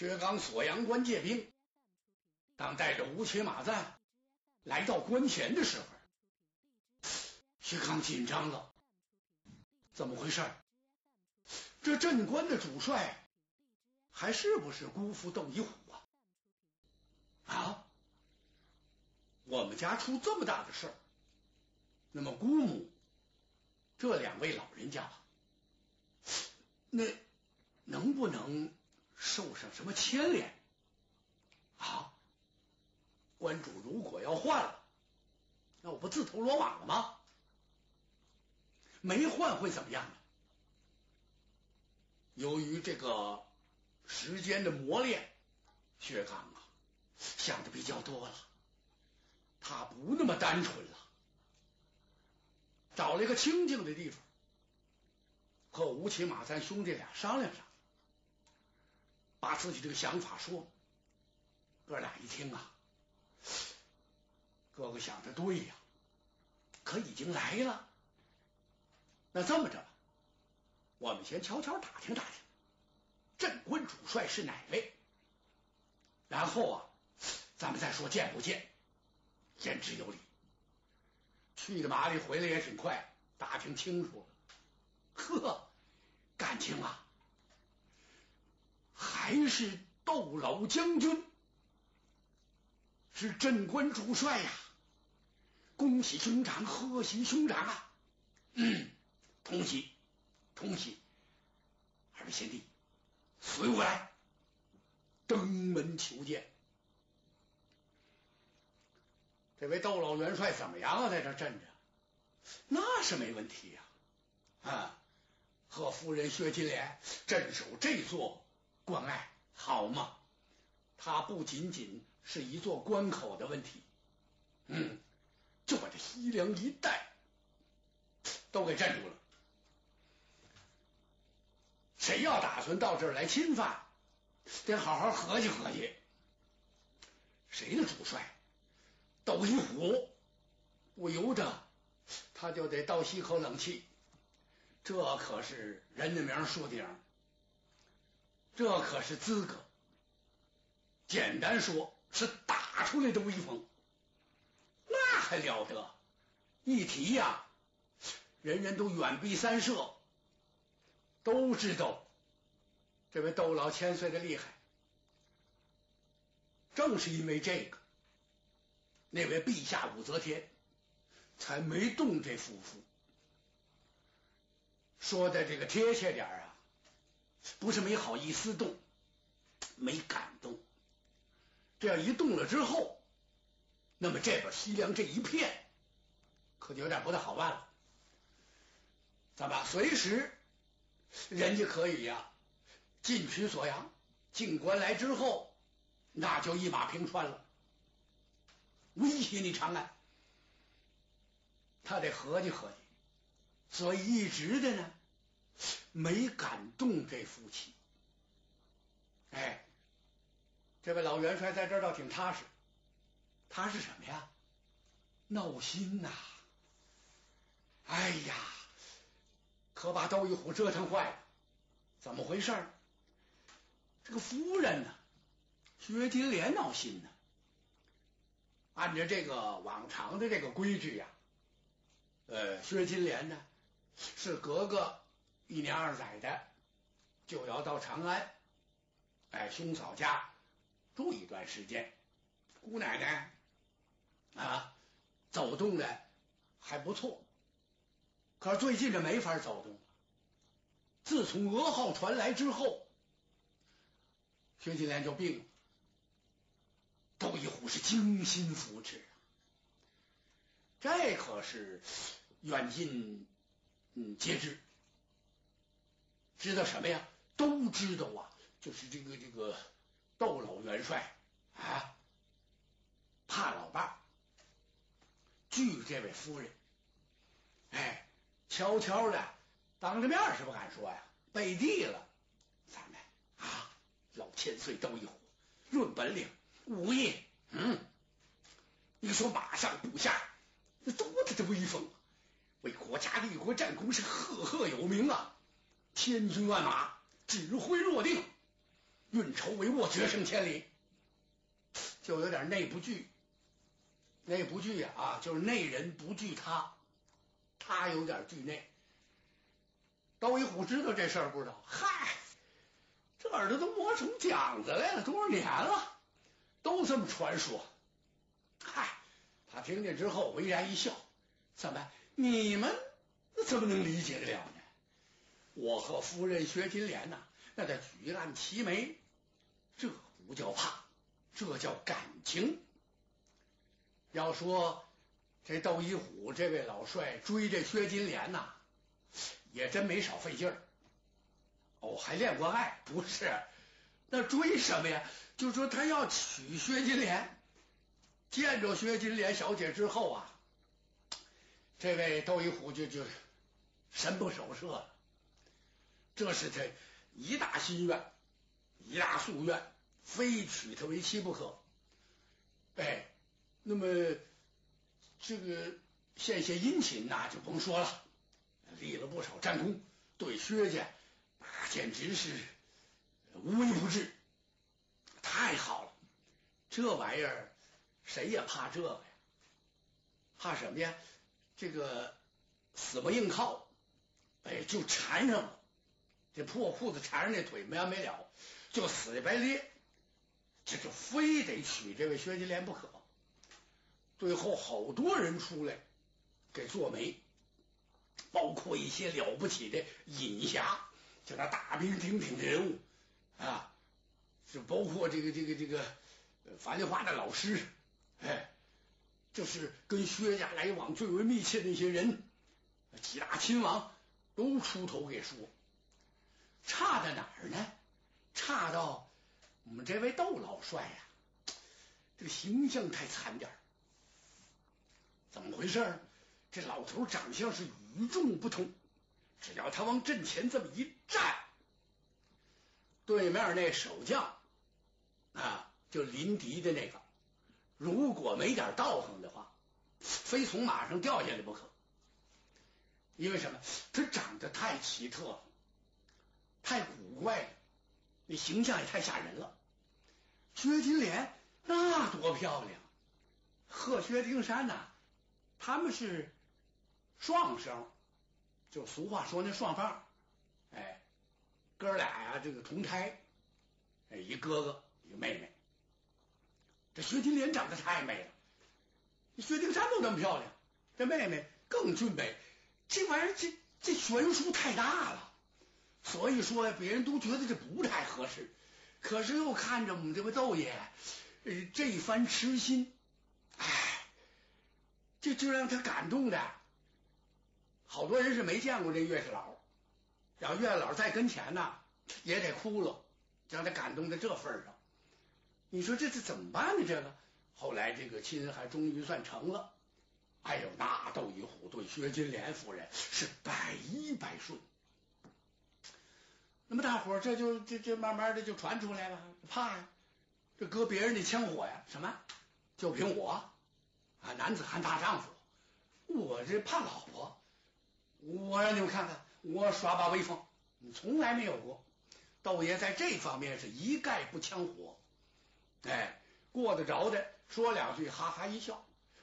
薛刚锁阳关借兵，当带着吴起、马赞来到关前的时候，薛刚紧张了。怎么回事？这镇关的主帅还是不是姑父窦一虎啊？啊！我们家出这么大的事儿，那么姑母这两位老人家，那能不能受上什么牵连啊？关主如果要换了，那我不自投罗网了吗？没换会怎么样呢？由于这个时间的磨练，薛刚啊想的比较多了，他不那么单纯了，找了一个清静的地方，和吴起、马三兄弟俩商量商量，把自己这个想法说。哥俩一听啊，哥哥想的对呀，可已经来了。那这么着吧，我们先悄悄打听打听，镇关主帅是哪位，然后啊，咱们再说见不见，言之有理。去的麻利，回来也挺快，打听清楚了。呵，感情啊，还是窦老将军是镇关主帅呀！恭喜兄长，贺喜兄长啊！嗯。同喜，同喜！二位贤弟，随我来，登门求见。这位窦老元帅怎么样啊？在这镇着，那是没问题呀！啊，和夫人薛金莲镇守这座关隘，好嘛？他不仅仅是一座关口的问题，嗯，就把这西凉一带都给镇住了。谁要打算到这儿来侵犯，得好好合计合计。谁的主帅？窦一虎，不由得他就得倒吸口冷气。这可是人的名树顶，这可是资格。简单说，是打出来的威风。那还了得！一提呀，人人都远避三舍。都知道这位窦老千岁的厉害，正是因为这个，那位陛下武则天才没动这夫妇。说的这个贴切点啊，不是没好意思动，没感动。这样一动了之后，那么这边西凉这一片可就有点不太好办了。咱们随时。人家可以呀，进取锁阳，进关来之后，那就一马平川了，威胁你长安。他得合计合计，所以一直的呢，没敢动这夫妻。哎，这位老元帅在这儿倒挺踏实，他是什么呀？闹心呐！哎呀！可把窦一虎折腾坏了，怎么回事？这个夫人呢？薛金莲闹心呢。按照这个往常的这个规矩呀，呃，薛金莲呢是格格一年二载的就要到长安，哎，兄嫂家住一段时间。姑奶奶啊，走动的还不错。可是最近这没法走动。自从噩耗传来之后，薛金莲就病了。窦一虎是精心扶持，这可是远近嗯皆知。知道什么呀？都知道啊，就是这个这个窦老元帅啊，怕老伴惧这位夫人，哎。悄悄的，当着面是不敢说呀，背地了，咱们啊，老千岁窦一虎，论本领、武艺，嗯，你说马上部下，那多大的威风啊，为国家立国战功是赫赫有名啊，千军万马指挥若定，运筹帷幄，决胜千里，就有点内不惧。内不惧啊，就是内人不惧他，他有点惧内。窦一虎知道这事儿不知道？嗨，这耳朵都磨成浆子来了，多少年了，都这么传说。嗨，他听见之后微然一笑，怎么你们怎么能理解得了呢？我和夫人薛金莲呐，那叫举案齐眉，这不叫怕，这叫感情。要说这窦一虎这位老帅追这薛金莲呐，也真没少费劲儿。哦，还恋过爱？不是，那追什么呀？就说他要娶薛金莲。见着薛金莲小姐之后啊，这位窦一虎就就神不守舍了。这是他一大心愿，一大夙愿，非娶她为妻不可。哎。那么，这个献献殷勤那就甭说了，立了不少战功，对薛家那简直是无微不至，太好了！这玩意儿谁也怕这个呀？怕什么呀？这个死不硬靠，哎，就缠上了，这破裤子缠上那腿没完没了，就死的白咧，这就非得娶这位薛金莲不可。最后好多人出来给做媒，包括一些了不起的隐侠，就那大名鼎鼎的人物啊，就包括这个这个这个樊梨花的老师，哎，就是跟薛家来往最为密切的一些人，几大亲王都出头给说，差在哪儿呢？差到我们这位窦老帅呀，这个形象太惨点儿。怎么回事？这老头长相是与众不同，只要他往阵前这么一站，对面那守将啊，就临敌的那个，如果没点道行的话，非从马上掉下来不可。因为什么？他长得太奇特了，太古怪了，那形象也太吓人了。薛金莲那多漂亮，贺薛丁山呐！他们是双生，就俗话说那双房，哎，哥俩呀，这个同胎，哎，一哥哥一妹妹。这薛金莲长得太美了，薛丁山都那么漂亮，这妹妹更俊美，这玩意儿这这悬殊太大了，所以说别人都觉得这不太合适，可是又看着我们这位窦爷，呃，这番痴心。就就让他感动的，好多人是没见过这岳氏老，然后岳老在跟前呢，也得哭了，让他感动到这份上。你说这是怎么办呢？这个后来这个亲还终于算成了。哎呦，那窦一虎对薛金莲夫人是百依百顺。那么大伙这就这这慢慢的就传出来了，怕呀，这搁别人的枪火呀，什么？就凭我。啊，男子汉大丈夫，我这怕老婆，我让你们看看，我耍把威风，从来没有过。窦爷在这方面是一概不枪火，哎，过得着的说两句，哈哈一笑；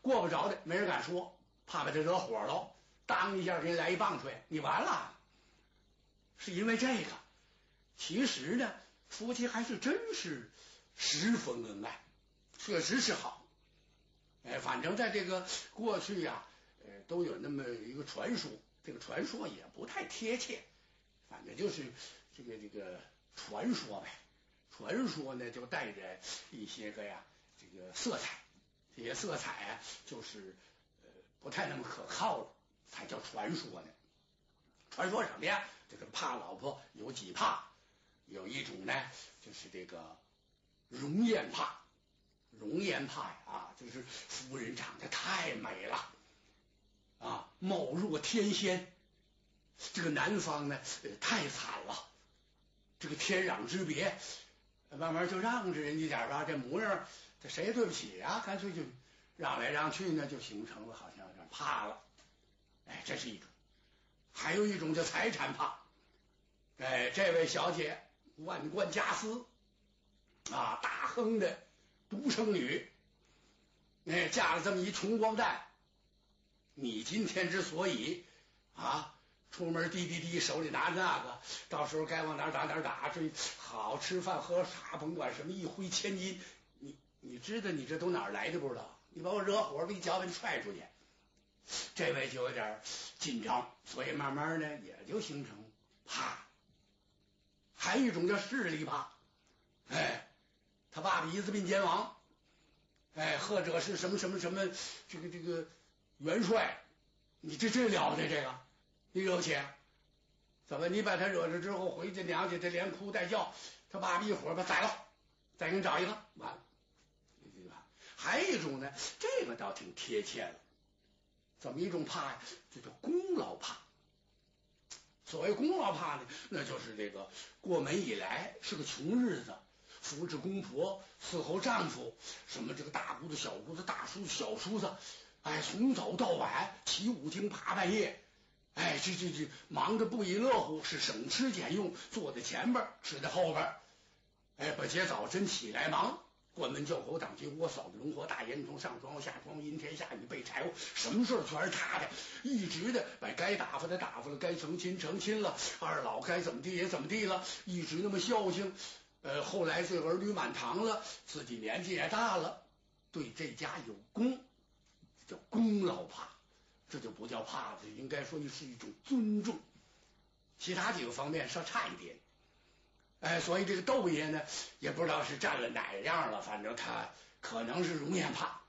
过不着的，没人敢说，怕把他惹火了，当一下给你来一棒槌，你完了。是因为这个，其实呢，夫妻还是真是十分恩爱，确实是好。哎，反正在这个过去呀，呃，都有那么一个传说，这个传说也不太贴切，反正就是这个这个传说呗。传说呢，就带着一些个呀，这个色彩，这些色彩啊，就是呃不太那么可靠了，才叫传说呢。传说什么呀？这个怕老婆有几怕？有一种呢，就是这个容颜怕。容颜怕呀，啊，就是夫人长得太美了，啊，貌若天仙。这个男方呢，太惨了，这个天壤之别，慢慢就让着人家点吧。这模样，这谁也对不起啊，干脆就让来让去呢，就形成了好像有点怕了。哎，这是一种，还有一种叫财产怕。哎，这位小姐万贯家私，啊，大亨的独生女，哎，嫁了这么一穷光蛋。你今天之所以啊，出门滴滴滴，手里拿着那个，到时候该往哪打哪打，这好吃饭喝茶，甭管什么，一挥千金，你你知道你这都哪来的不知道？你把我惹火了，一脚把你踹出去。这位就有点紧张，所以慢慢呢也就形成怕。还一种叫势力怕，哎，他爸爸一字并肩王，哎，或者是什么什么什么这个这个元帅，你这这了不得这个，你惹不起？怎么你把他惹着之后回去娘家，他连哭带叫，他爸爸一会儿把宰了，再给你找一个，完了，对吧？还一种呢，这个倒挺贴切的。怎么一种怕呀？这叫功劳怕。所谓功劳怕呢，那就是这个过门以来是个穷日子，扶持公婆，伺候丈夫，什么这个大姑子、小姑子、大叔、小叔子，哎，从早到晚，起五更爬半夜，哎，这这这忙着不亦乐乎，是省吃俭用，坐在前边，吃在后边，哎，不接早晨起来忙。关门叫狗，挡鸡窝，扫地农活，大烟囱，上庄下庄，阴天下雨备柴火，什么事儿全是他的，一直的把该打发的打发了，该成亲成亲了，二老该怎么地也怎么地了，一直那么孝敬。呃，后来这儿女满堂了，自己年纪也大了，对这家有功，叫功劳怕，这就不叫怕了，应该说你是一种尊重。其他几个方面稍差一点。哎，所以这个窦爷呢，也不知道是占了哪样了，反正他可能是容颜怕。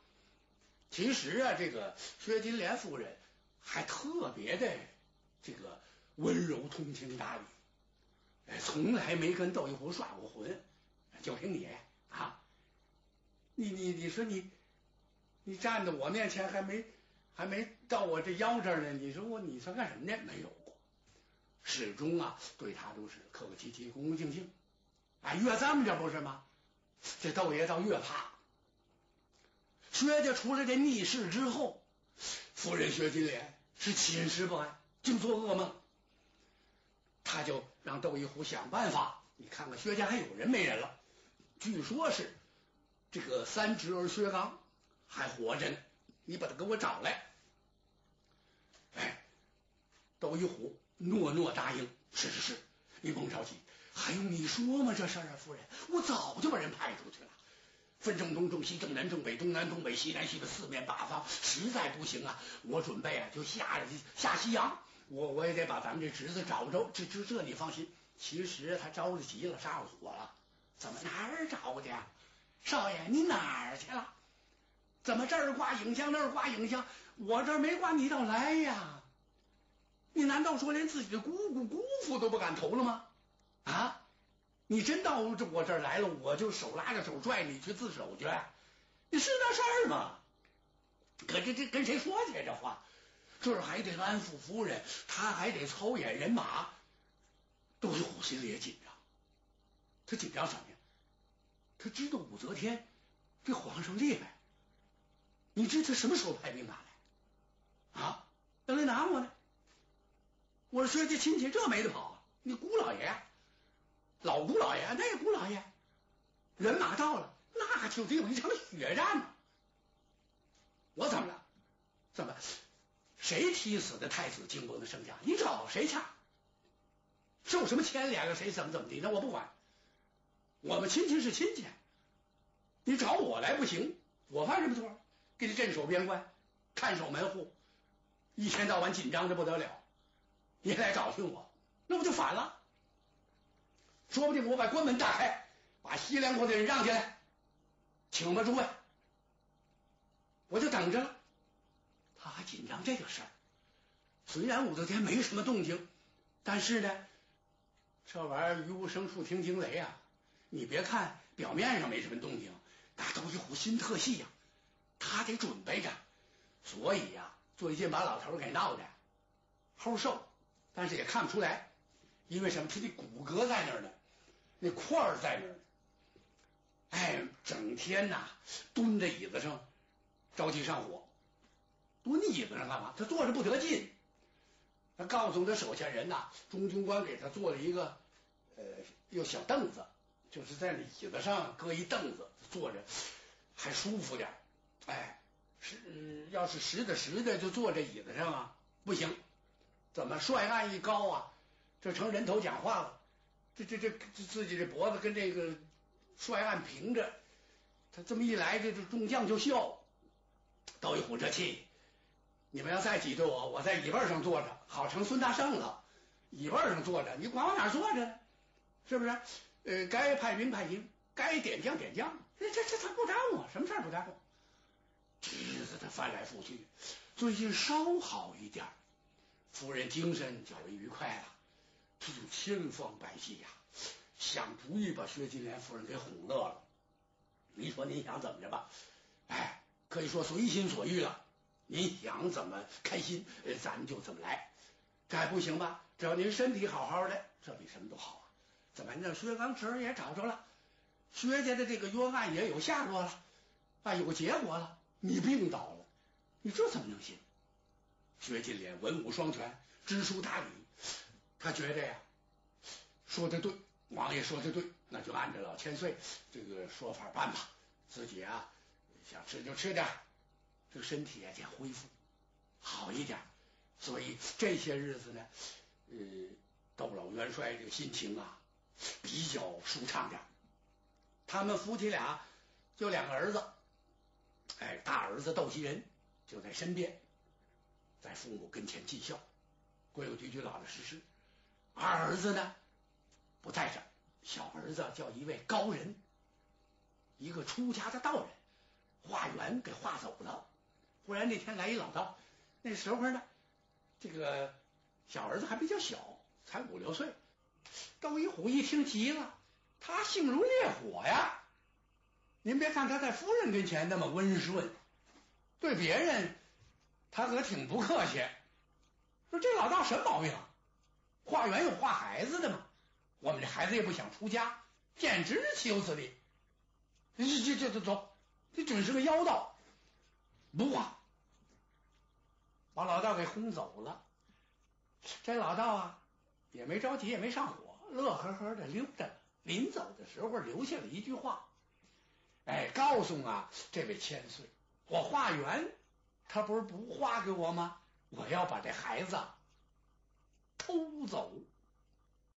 其实啊，这个薛金莲夫人还特别的这个温柔、通情达理，哎，从来没跟窦一虎耍过浑。就凭你啊，你你你说你你站在我面前还没还没到我这腰这儿呢，你说我你算干什么呢？没有。始终啊，对他都是客客气气、恭恭敬敬。啊，越这么着不是吗？这窦爷倒越怕。薛家出了这逆事之后，夫人薛金莲是寝食不安，净做噩梦。他就让窦一虎想办法。你看看薛家还有人没人了？据说是这个三侄儿薛刚还活着呢。你把他给我找来。哎，窦一虎。诺诺答应，是是是，你甭着急，还用你说吗？这事儿啊，夫人，我早就把人派出去了，分正东、正西、正南、正北、东南、东北、西南、西北四面八方，实在不行啊，我准备啊就下下西洋，我我也得把咱们这侄子找着，这这这你放心。其实他着了急了，上火了，怎么哪儿找去？少爷，你哪儿去了？怎么这儿挂影像，那儿挂影像？我这儿没挂，你倒来呀！你难道说连自己的姑姑姑父都不敢投了吗？啊！你真到我这儿来了，我就手拉着手拽你去自首去，你是那事儿吗？可这这跟谁说去这话？这儿还得安抚夫人，他还得操演人马，窦玉虎心里也紧张。他紧张什么呀？他知道武则天这皇上厉害，你知他什么时候派兵打来？啊，要来拿我呢？我说这亲戚这没得跑，你姑老爷，老姑老爷，那姑老爷，人马到了，那就得有一场血战呢。我怎么了？怎么？谁踢死的太子靖伯的圣驾？你找谁去？受什么牵连了？谁怎么怎么的？那我不管。我们亲戚是亲戚，你找我来不行。我犯什么错？给你镇守边关，看守门户，一天到晚紧张的不得了。你来找寻我，那不就反了？说不定我把关门打开，把西凉国的人让进来，请吧，诸位，我就等着了。他还紧张这个事儿。虽然武则天没什么动静，但是呢，这玩意儿“鱼无声处听惊雷”啊！你别看表面上没什么动静，那都一虎心特细呀，他得准备着。所以呀，最近把老头给闹的齁瘦。但是也看不出来，因为什么？他的骨骼在那儿呢，那块儿在那儿。哎，整天呐蹲在椅子上，着急上火。蹲椅子上干嘛？他坐着不得劲。他告诉他手下人呐，中军官给他做了一个呃，有小凳子，就是在椅子上搁一凳子坐着，还舒服点。哎，是要是实的实的就坐这椅子上啊，不行。怎么帅案一高啊，这成人头讲话了。这这这自己这脖子跟这个帅案平着，他这么一来，这这众将就笑。都一虎这气，你们要再挤兑我，我在椅背上坐着，好成孙大圣了。椅背上坐着，你管我哪坐着？是不是？呃，该派兵派兵，该点将点将，这这这他不耽误，什么事不耽误？这日子他翻来覆去，最近稍好一点，夫人精神较为愉快了。这就千方百计呀，想主意把薛金莲夫人给哄乐了。你说您想怎么着吧？哎，可以说随心所欲了。您想怎么开心，咱们就怎么来。这还不行吧？只要您身体好好的，这比什么都好啊。怎么那薛刚侄儿也找着了，薛家的这个冤案也有下落了，啊，有结果了。你病倒了，你这怎么能行？薛金莲文武双全，知书达理。他觉得呀，说的对，王爷说的对，那就按照老千岁这个说法办吧。自己啊，想吃就吃点，这个身体也得恢复好一点。所以这些日子呢，呃，窦老元帅这个心情啊比较舒畅点。他们夫妻俩就两个儿子，哎，大儿子窦袭人就在身边，在父母跟前尽孝，规规矩矩、老老实实。二儿子呢不在这，小儿子叫一位高人，一个出家的道人，化缘给化走了。忽然那天来一老道，那时候呢，这个小儿子还比较小，才五六岁。窦一虎一听急了，他性如烈火呀。您别看他在夫人跟前那么温顺，对别人他可挺不客气。说这老道什么毛病？化缘有化孩子的吗？我们这孩子也不想出家，简直是岂有此理！这这这这走，这准是个妖道，不化，把老道给轰走了。这老道啊，也没着急，也没上火，乐呵呵的溜着。临走的时候留下了一句话：“哎，告诉啊这位千岁，我化缘，他不是不画给我吗？我要把这孩子。”偷走。